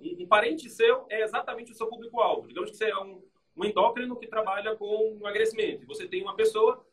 S2: um, um, parente seu é exatamente o seu público-alvo. Digamos que você é um, um endócrino que trabalha com emagrecimento. Você tem uma pessoa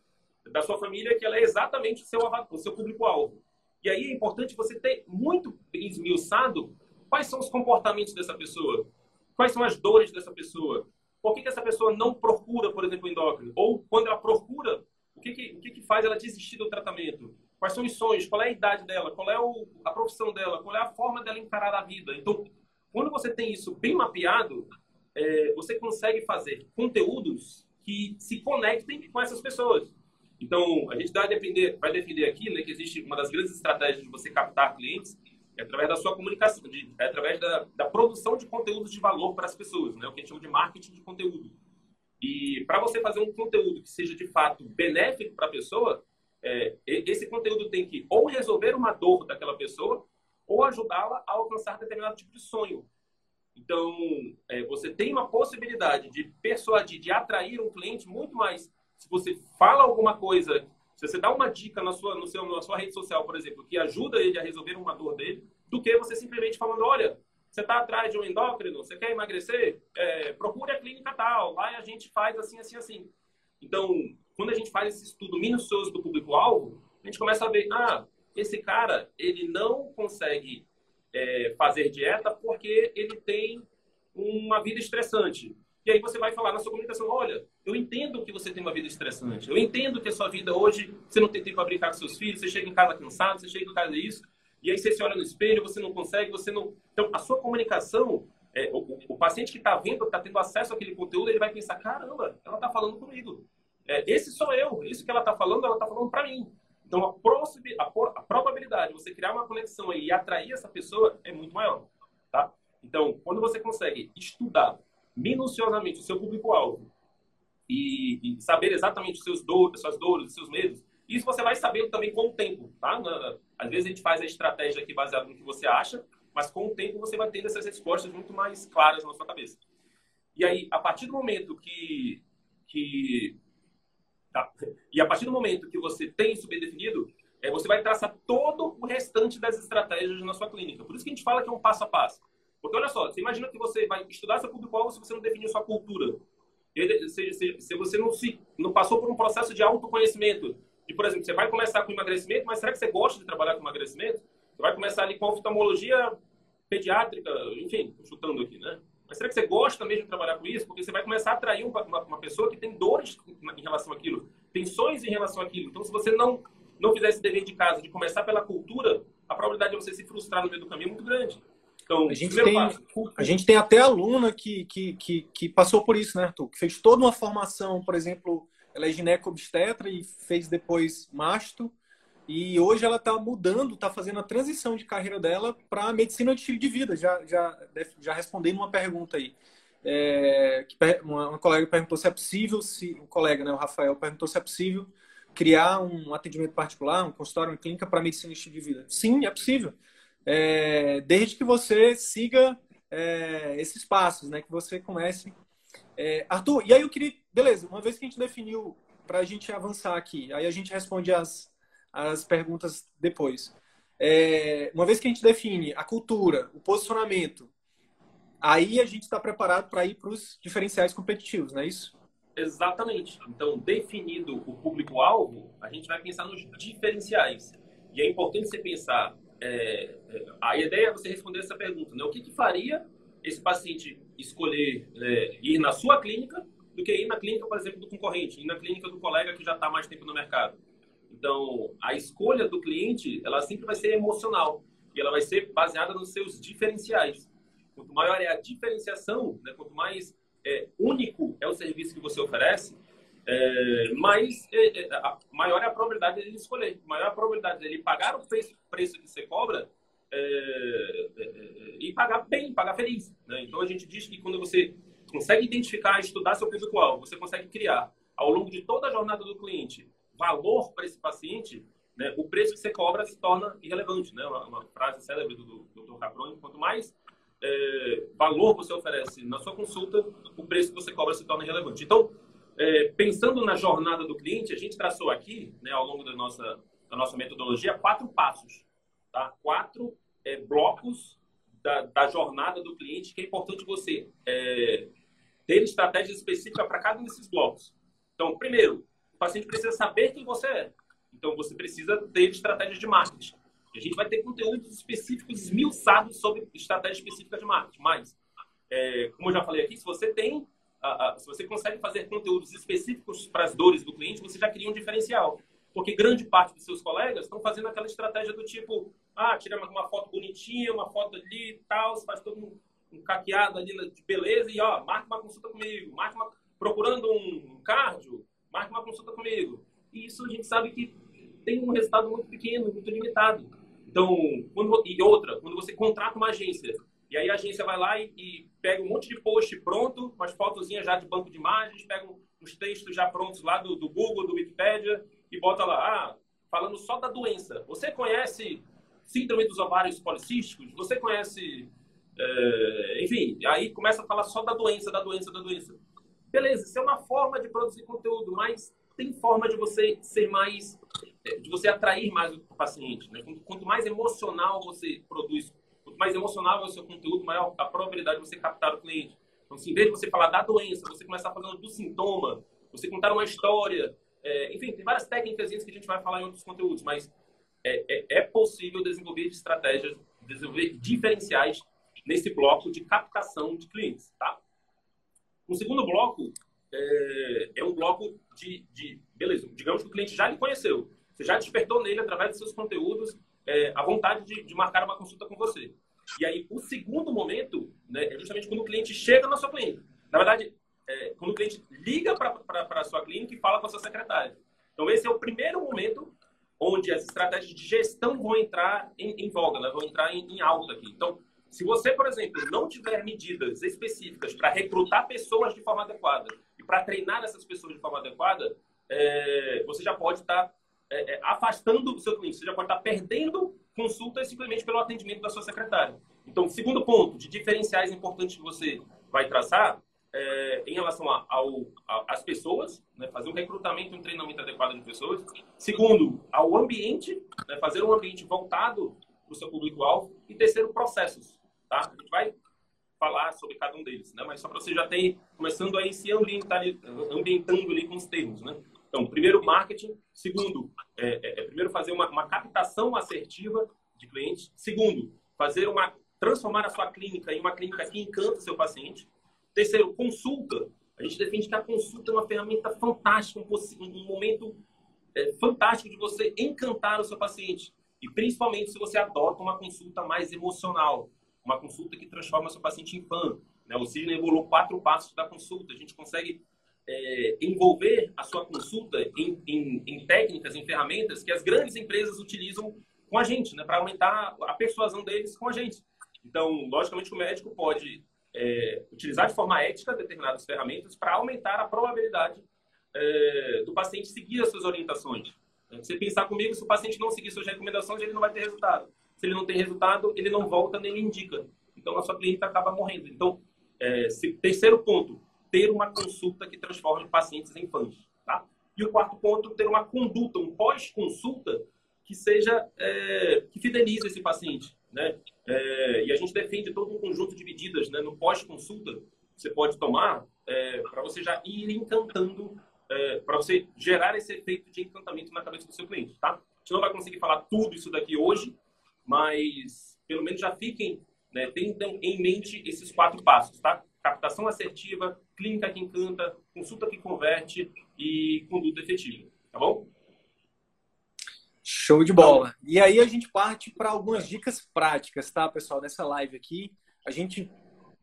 S2: da sua família que ela é exatamente o seu, seu público-alvo. E aí é importante você ter muito esmiuçado quais são os comportamentos dessa pessoa, quais são as dores dessa pessoa, por que, que essa pessoa não procura, por exemplo, o endócrino, ou quando ela procura, o que, que, o que, que faz ela desistir do tratamento, quais são os sonhos, qual é a idade dela, qual é o, a profissão dela, qual é a forma dela encarar a vida. Então, quando você tem isso bem mapeado, é, você consegue fazer conteúdos que se conectem com essas pessoas. Então, a gente vai defender, vai defender aqui né, que existe uma das grandes estratégias de você captar clientes é através da sua comunicação, de, é através da, da produção de conteúdos de valor para as pessoas, né, o que a gente chama de marketing de conteúdo. E para você fazer um conteúdo que seja de fato benéfico para a pessoa, é, esse conteúdo tem que ou resolver uma dor daquela pessoa ou ajudá-la a alcançar determinado tipo de sonho. Então, é, você tem uma possibilidade de persuadir, de atrair um cliente muito mais se você fala alguma coisa, se você dá uma dica na sua, no seu, na sua rede social, por exemplo, que ajuda ele a resolver uma dor dele, do que você simplesmente falando, olha, você está atrás de um endócrino, você quer emagrecer, é, procure a clínica tal, lá a gente faz assim, assim, assim. Então, quando a gente faz esse estudo minucioso do público-alvo, a gente começa a ver, ah, esse cara, ele não consegue é, fazer dieta porque ele tem uma vida estressante. E aí você vai falar na sua comunicação, olha, eu entendo que você tem uma vida estressante. Eu entendo que a sua vida hoje, você não tem tempo para brincar com seus filhos, você chega em casa cansado, você chega em casa isso, e aí você se olha no espelho, você não consegue, você não... Então, a sua comunicação, é, o, o, paciente que está vendo, está tendo acesso àquele conteúdo, ele vai pensar, caramba, ela está falando comigo. É, esse sou eu, isso que ela está falando, ela está falando para mim. Então, a, a, a, probabilidade de você criar uma conexão e atrair essa pessoa é muito maior, tá? Então, quando você consegue estudar minuciosamente o seu público-alvo e, e, saber exatamente os seus dores, suas dores, os seus medos, isso você vai sabendo também com o tempo, tá? Às vezes a gente faz a estratégia aqui baseada no que você acha, mas com o tempo você vai tendo essas respostas muito mais claras na sua cabeça. E aí, a partir do momento que... que tá. E a partir do momento que você tem isso bem definido, é, você vai traçar todo o restante das estratégias na sua clínica. Por isso que a gente fala que é um passo a passo. Porque olha só, você imagina que você vai estudar seu público-alvo se você não definiu sua cultura. Se, se, se, você não, se, não passou por um processo de autoconhecimento. E, por exemplo, você vai começar com emagrecimento, mas será que você gosta de trabalhar com emagrecimento? Você vai começar ali com oftalmologia pediátrica, enfim, chutando aqui, né? Mas será que você gosta mesmo de trabalhar com isso? Porque você vai começar a atrair uma, uma pessoa que tem dores em relação àquilo, tensões em relação àquilo. Então, se você não, não fizer esse dever de casa, de começar pela cultura, a probabilidade de você se frustrar no meio do caminho é muito grande.
S1: Então, a gente, tem, a gente tem até aluna que, que, que, que, passou por isso, né, Arthur? Que fez toda uma formação, por exemplo, ela é gineco-obstetra e fez depois masto. E hoje ela está mudando, está fazendo a transição de carreira dela para medicina de estilo de vida. Já, já, já respondi numa pergunta aí. É, uma, uma, colega perguntou se é possível, se um colega, né, o Rafael, perguntou se é possível criar um atendimento particular, um consultório, uma clínica para medicina de estilo de vida. Sim, é possível é, desde que você siga é, esses passos, né? Que você comece. É, Arthur, e aí eu queria, beleza, uma vez que a gente definiu para a gente avançar aqui, aí a gente responde as, as perguntas depois. É, uma vez que a gente define a cultura, o posicionamento, aí a gente está preparado para ir para os diferenciais competitivos, não é isso?
S2: Exatamente. Então, definido o público-alvo, a gente vai pensar nos diferenciais. E é importante você pensar é, é, a ideia é você responder essa pergunta, né? O que, que faria esse paciente escolher é, ir na sua clínica do que ir na clínica, por exemplo, do concorrente, ir na clínica do colega que já está mais tempo no mercado. Então, a escolha do cliente, ela sempre vai ser emocional e ela vai ser baseada nos seus diferenciais. Quanto maior é a diferenciação, né? quanto mais é, único é o serviço que você oferece, é, mas é, é, a maior é a probabilidade dele escolher, maior a probabilidade dele pagar o preço, preço que você cobra é, é, e pagar bem, pagar feliz. Né? Então a gente diz que quando você consegue identificar, estudar seu público-alvo, você consegue criar ao longo de toda a jornada do cliente valor para esse paciente, né? o preço que você cobra se torna irrelevante. Né? Uma, uma frase célebre do, do Dr. Caproni, quanto mais valor você oferece na sua consulta, o preço que você cobra se torna irrelevante. Então, é, pensando na jornada do cliente, a gente traçou aqui, né, ao longo da nossa, da nossa metodologia, quatro passos, tá? quatro é, blocos da, da, jornada do cliente que é importante você é, ter estratégia específica para cada um desses blocos. Então, primeiro, o paciente precisa saber quem você é. Então, você precisa ter estratégias de marketing. A gente vai ter conteúdos específicos esmiuçados sobre estratégia específica de marketing. Mas, é, como eu já falei aqui, se você tem, a, a, se você consegue fazer conteúdos específicos para as dores do cliente, você já cria um diferencial. Porque grande parte dos seus colegas estão fazendo aquela estratégia do tipo, ah, tira uma foto bonitinha, uma foto ali e tal, faz todo um, um caqueado ali de beleza e, ó, marca uma consulta comigo, marca uma, procurando um cardio, marca uma consulta comigo. E isso a gente sabe que tem um resultado muito pequeno, muito limitado. Então, quando, e outra, quando você contrata uma agência, e aí a agência vai lá e, e pega um monte de post pronto, umas fotozinhas já de banco de imagens, pega uns textos já prontos lá do, do Google, do Wikipedia, e bota lá, ah, falando só da doença. Você conhece síndrome dos ovários policísticos? Você conhece, é, enfim, aí começa a falar só da doença, da doença, da doença. Beleza, isso é uma forma de produzir conteúdo, mas tem forma de você ser mais, é, de você atrair mais o paciente. Né? Quanto mais emocional você produz, quanto mais emocional é o seu conteúdo, maior a probabilidade de você captar o cliente. Então, assim, em vez de você falar da doença, você começar falando do sintoma, você contar uma história, é, enfim, tem várias técnicas que a gente vai falar em outros conteúdos, mas é, é, é possível desenvolver estratégias, desenvolver diferenciais nesse bloco de captação de clientes, tá? O segundo bloco é, é um bloco de, de, beleza, digamos que o cliente já lhe conheceu, você já despertou nele, através dos seus conteúdos, é, a vontade de, de, marcar uma consulta com você. E aí, o segundo momento né, é justamente quando o cliente chega na sua clínica. Na verdade, é, quando o cliente liga para a sua clínica e fala com a sua secretária. Então, esse é o primeiro momento onde as estratégias de gestão vão entrar em, em voga, né, vão entrar em, em alta aqui. Então, se você, por exemplo, não tiver medidas específicas para recrutar pessoas de forma adequada, para treinar essas pessoas de forma adequada, é, você já pode estar tá, é, é, afastando o seu cliente, você já pode estar tá perdendo consultas simplesmente pelo atendimento da sua secretária. Então, segundo ponto de diferenciais importantes que você vai traçar é, em relação às pessoas, né, fazer um recrutamento e um treinamento adequado de pessoas. Segundo, ao ambiente, né, fazer um ambiente voltado para o seu público-alvo. E terceiro, processos. Tá? A gente vai falar sobre cada um deles, né? Mas só para você já ter começando aí se ambientar, ambientando ali com os termos, né? Então, primeiro marketing, segundo, é, é, é, primeiro fazer uma, uma captação assertiva de clientes, segundo, fazer uma transformar a sua clínica em uma clínica que encanta seu paciente. Terceiro, consulta. A gente defende que a consulta é uma ferramenta fantástica, um, um momento é, fantástico de você encantar o seu paciente. E principalmente se você adota uma consulta mais emocional uma consulta que transforma seu paciente em fã. Né? O Sidney evoluiu quatro passos da consulta. A gente consegue é, envolver a sua consulta em, em, em, técnicas, em ferramentas que as grandes empresas utilizam com a gente, né? para aumentar a persuasão deles com a gente. Então, logicamente, o médico pode é, utilizar de forma ética determinadas ferramentas para aumentar a probabilidade é, do paciente seguir as suas orientações. Você pensar comigo, se o paciente não seguir suas recomendações, ele não vai ter resultado. Se ele não tem resultado, ele não volta nem indica. Então, a sua clínica acaba morrendo. Então, é, se, terceiro ponto, ter uma consulta que transforme pacientes em fãs. Tá? E o quarto ponto, ter uma conduta, um pós-consulta que seja, é, que fidelize esse paciente. Né? É, e a gente defende todo um conjunto de medidas né, no pós-consulta você pode tomar é, para você já ir encantando, é, para você gerar esse efeito de encantamento na cabeça do seu cliente. Tá? A gente não vai conseguir falar tudo isso daqui hoje, mas pelo menos já fiquem, né, em mente esses quatro passos, tá? Captação assertiva, clínica que encanta, consulta que converte e conduta efetiva, tá bom?
S1: Show de bola. E aí a gente parte para algumas dicas práticas, tá, pessoal, nessa live aqui. A gente,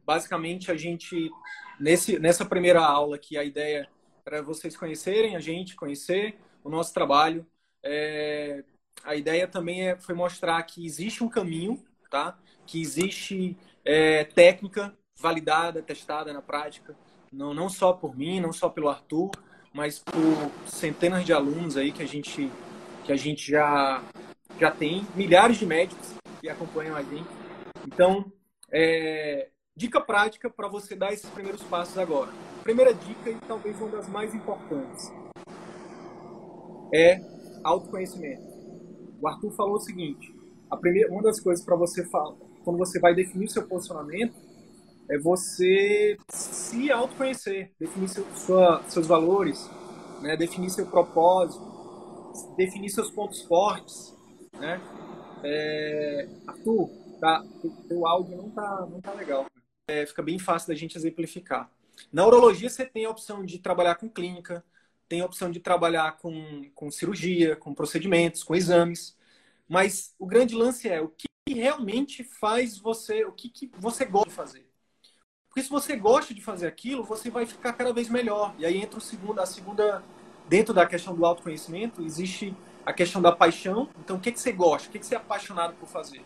S1: basicamente, a gente, nesse, nessa primeira aula aqui, a ideia era vocês conhecerem a gente, conhecer o nosso trabalho, é, a ideia também é, foi mostrar que existe um caminho, tá? Que existe é, técnica validada, testada na prática, não, não só por mim, não só pelo Arthur, mas por centenas de alunos aí que a gente que a gente já já tem, milhares de médicos que acompanham a gente. Então, é, Dica prática para você dar esses primeiros passos agora. Primeira dica, e talvez uma das mais importantes, é autoconhecimento. O Arthur falou o seguinte: a primeira, uma das coisas para você falar, quando você vai definir seu posicionamento, é você se autoconhecer, definir seu, sua, seus valores, né? definir seu propósito, definir seus pontos fortes. Né? É, Arthur, tá, teu áudio não tá, não tá legal é, fica bem fácil da gente exemplificar. Na urologia, você tem a opção de trabalhar com clínica, tem a opção de trabalhar com, com cirurgia, com procedimentos, com exames. Mas o grande lance é o que realmente faz você, o que, que você gosta de fazer. Porque se você gosta de fazer aquilo, você vai ficar cada vez melhor. E aí entra o segundo, a segunda, dentro da questão do autoconhecimento, existe a questão da paixão. Então, o que, que você gosta? O que, que você é apaixonado por fazer?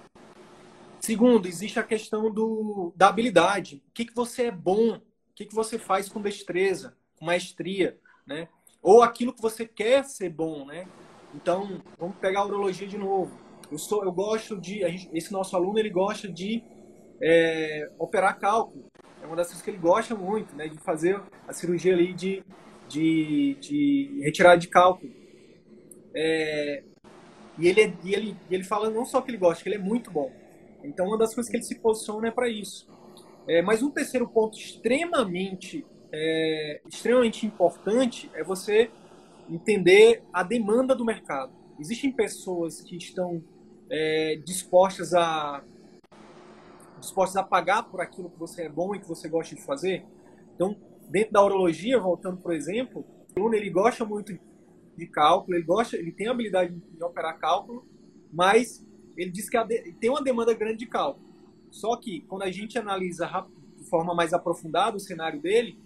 S1: Segundo, existe a questão do, da habilidade. O que, que você é bom? O que, que você faz com destreza, com maestria, né? Ou aquilo que você quer ser bom, né? Então, vamos pegar a urologia de novo. Eu, sou, eu gosto de... Esse nosso aluno, ele gosta de é, operar cálculo. É uma das coisas que ele gosta muito, né? De fazer a cirurgia ali de, de, de retirada de cálculo. É, e ele, e ele, ele fala não só que ele gosta, que ele é muito bom. Então, uma das coisas que ele se posiciona é para isso. É, mas um terceiro ponto extremamente, é, extremamente importante é você entender a demanda do mercado. Existem pessoas que estão é, dispostas a dispostas a pagar por aquilo que você é bom e que você gosta de fazer. Então, dentro da urologia, voltando por exemplo, o aluno ele gosta muito de cálculo, ele gosta, ele tem a habilidade de operar cálculo, mas ele diz que tem uma demanda grande de cálculo. Só que, quando a gente analisa de forma mais aprofundada o cenário dele,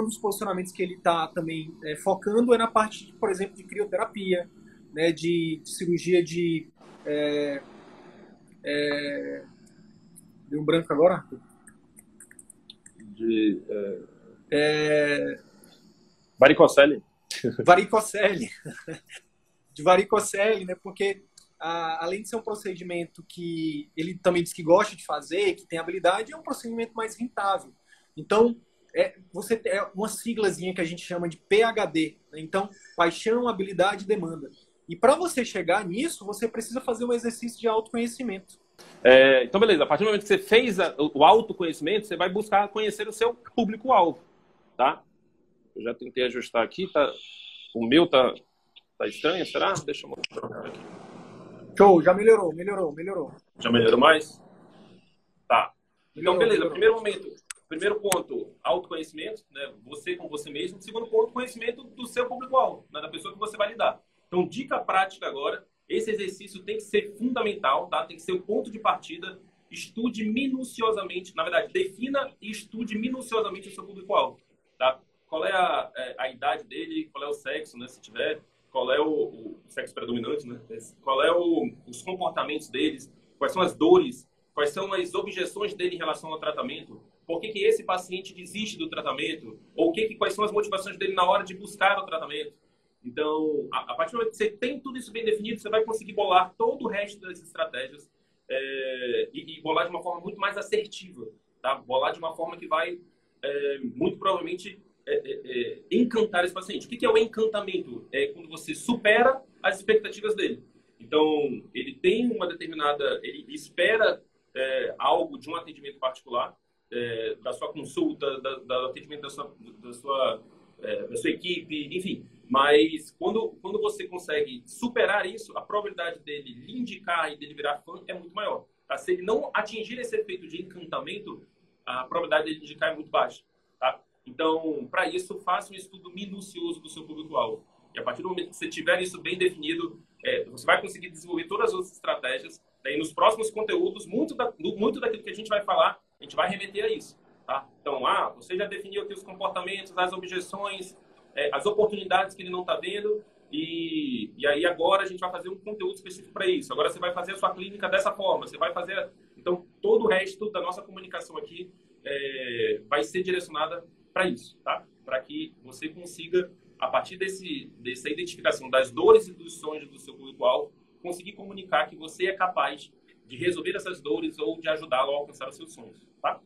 S1: um dos posicionamentos que ele está também é, focando é na parte, por exemplo, de crioterapia, né, de, de cirurgia de. É, é, deu um branco agora?
S2: De. É, é varicocele.
S1: Varicocele. de varicocele, né? Porque além de ser um procedimento que ele também diz que gosta de fazer, que tem habilidade, é um procedimento mais rentável. Então, é, você é uma siglazinha que a gente chama de PHD. Né? Então, paixão, habilidade e demanda. E para você chegar nisso, você precisa fazer um exercício de autoconhecimento.
S2: É, então, beleza. A partir do momento que você fez a, o autoconhecimento, você vai buscar conhecer o seu público-alvo, tá? Eu já tentei ajustar aqui, tá? O meu tá, tá estranho, será? Deixa eu mostrar aqui.
S1: Show, já melhorou, melhorou, melhorou.
S2: Já melhorou mais? Tá. Então, beleza. Melhorou. Primeiro momento, primeiro ponto, autoconhecimento, né? Você com você mesmo. Segundo ponto, conhecimento do seu público-alvo, né? da pessoa que você vai lidar. Então, dica prática agora, esse exercício tem que ser fundamental, tá? Tem que ser o ponto de partida. Estude minuciosamente, na verdade, defina e estude minuciosamente o seu público-alvo, tá? Qual é a, é, a idade dele, qual é o sexo, né? Se tiver, qual é o, o sexo predominante, né? Qual é o, os comportamentos deles, quais são as dores, quais são as objeções dele em relação ao tratamento, por que, que esse paciente desiste do tratamento, ou que, que, quais são as motivações dele na hora de buscar o tratamento. Então, a, a, partir do momento que você tem tudo isso bem definido, você vai conseguir bolar todo o resto das estratégias é, e, e, bolar de uma forma muito mais assertiva, tá? Bolar de uma forma que vai, é, muito provavelmente, é, encantar esse paciente. O que, que é o encantamento? É quando você supera as expectativas dele. Então, ele tem uma determinada, ele espera é, algo de um atendimento particular, é, da sua consulta, da, do atendimento da sua, da sua, é, da sua equipe, enfim. Mas quando, quando você consegue superar isso, a probabilidade dele lhe indicar e dele virar fã é muito maior. Tá? Se ele não atingir esse efeito de encantamento, a probabilidade dele indicar é muito baixa. Tá? Então, para isso, faça um estudo minucioso do seu público-alvo. E a partir do momento que você tiver isso bem definido, é, você vai conseguir desenvolver todas as outras estratégias. Daí, nos próximos conteúdos, muito, da, muito daquilo que a gente vai falar, a gente vai remeter a isso. Tá? Então, ah, você já definiu aqui os comportamentos, as objeções, é, as oportunidades que ele não está vendo. E, e aí, agora, a gente vai fazer um conteúdo específico para isso. Agora, você vai fazer a sua clínica dessa forma. Você vai fazer... Então, todo o resto da nossa comunicação aqui é, vai ser direcionada para isso, tá? Para que você consiga, a partir desse, dessa identificação das dores e dos sonhos do seu público-alvo, conseguir comunicar que você é capaz de resolver essas dores ou de ajudá-lo a alcançar os seus sonhos, tá?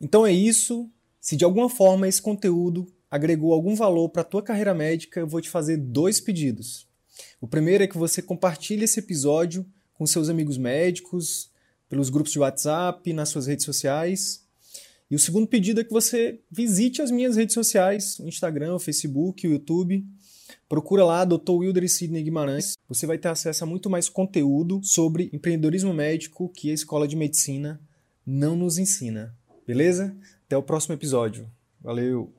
S1: Então é isso. Se de alguma forma esse conteúdo agregou algum valor para a tua carreira médica, eu vou te fazer dois pedidos. O primeiro é que você compartilhe esse episódio com seus amigos médicos, pelos grupos de WhatsApp, nas suas redes sociais. E o segundo pedido é que você visite as minhas redes sociais, o Instagram, o Facebook, o YouTube. Procura lá Dr. Wilder e Sidney Guimarães. Você vai ter acesso a muito mais conteúdo sobre empreendedorismo médico que a Escola de Medicina não nos ensina. Beleza? Até o próximo episódio. Valeu!